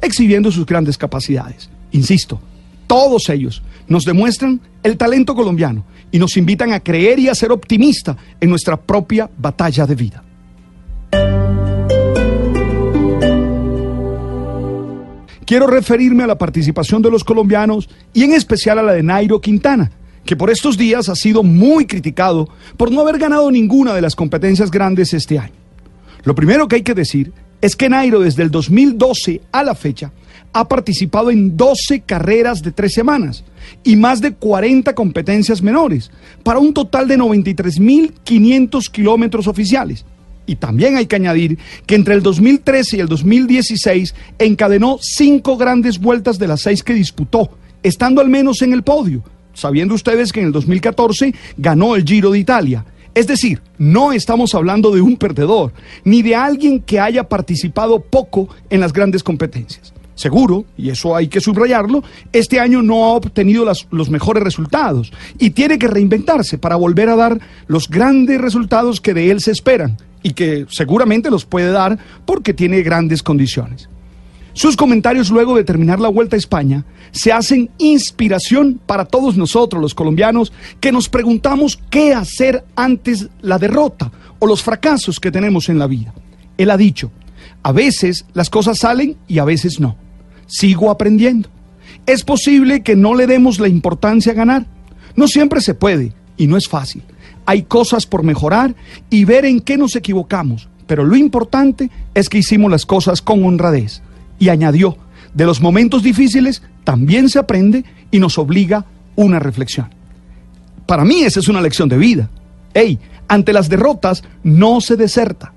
exhibiendo sus grandes capacidades. Insisto, todos ellos nos demuestran el talento colombiano y nos invitan a creer y a ser optimistas en nuestra propia batalla de vida. Quiero referirme a la participación de los colombianos y en especial a la de Nairo Quintana, que por estos días ha sido muy criticado por no haber ganado ninguna de las competencias grandes este año. Lo primero que hay que decir es que Nairo desde el 2012 a la fecha ha participado en 12 carreras de tres semanas y más de 40 competencias menores, para un total de 93.500 kilómetros oficiales. Y también hay que añadir que entre el 2013 y el 2016 encadenó cinco grandes vueltas de las seis que disputó, estando al menos en el podio, sabiendo ustedes que en el 2014 ganó el Giro de Italia. Es decir, no estamos hablando de un perdedor, ni de alguien que haya participado poco en las grandes competencias. Seguro, y eso hay que subrayarlo, este año no ha obtenido los mejores resultados y tiene que reinventarse para volver a dar los grandes resultados que de él se esperan y que seguramente los puede dar porque tiene grandes condiciones. Sus comentarios luego de terminar la Vuelta a España se hacen inspiración para todos nosotros los colombianos que nos preguntamos qué hacer antes la derrota o los fracasos que tenemos en la vida. Él ha dicho, a veces las cosas salen y a veces no. Sigo aprendiendo. Es posible que no le demos la importancia a ganar. No siempre se puede y no es fácil. Hay cosas por mejorar y ver en qué nos equivocamos, pero lo importante es que hicimos las cosas con honradez. Y añadió, de los momentos difíciles también se aprende y nos obliga una reflexión. Para mí esa es una lección de vida. Ey, ante las derrotas no se deserta,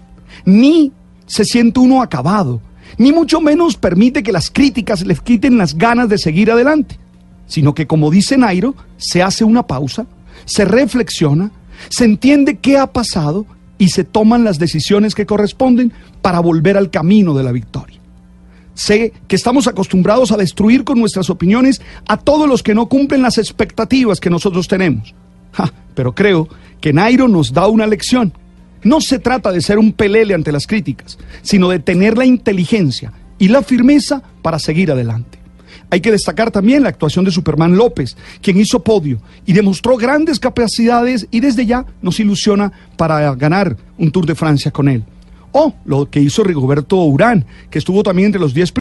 ni se siente uno acabado, ni mucho menos permite que las críticas les quiten las ganas de seguir adelante, sino que como dice Nairo, se hace una pausa, se reflexiona, se entiende qué ha pasado y se toman las decisiones que corresponden para volver al camino de la victoria. Sé que estamos acostumbrados a destruir con nuestras opiniones a todos los que no cumplen las expectativas que nosotros tenemos. pero creo que Nairo nos da una lección. No se trata de ser un pelele ante las críticas, sino de tener la inteligencia y la firmeza para seguir adelante. Hay que destacar también la actuación de Superman López, quien hizo podio y demostró grandes capacidades y desde ya nos ilusiona para ganar un Tour de Francia con él. O lo que hizo Rigoberto Urán, que estuvo también entre los 10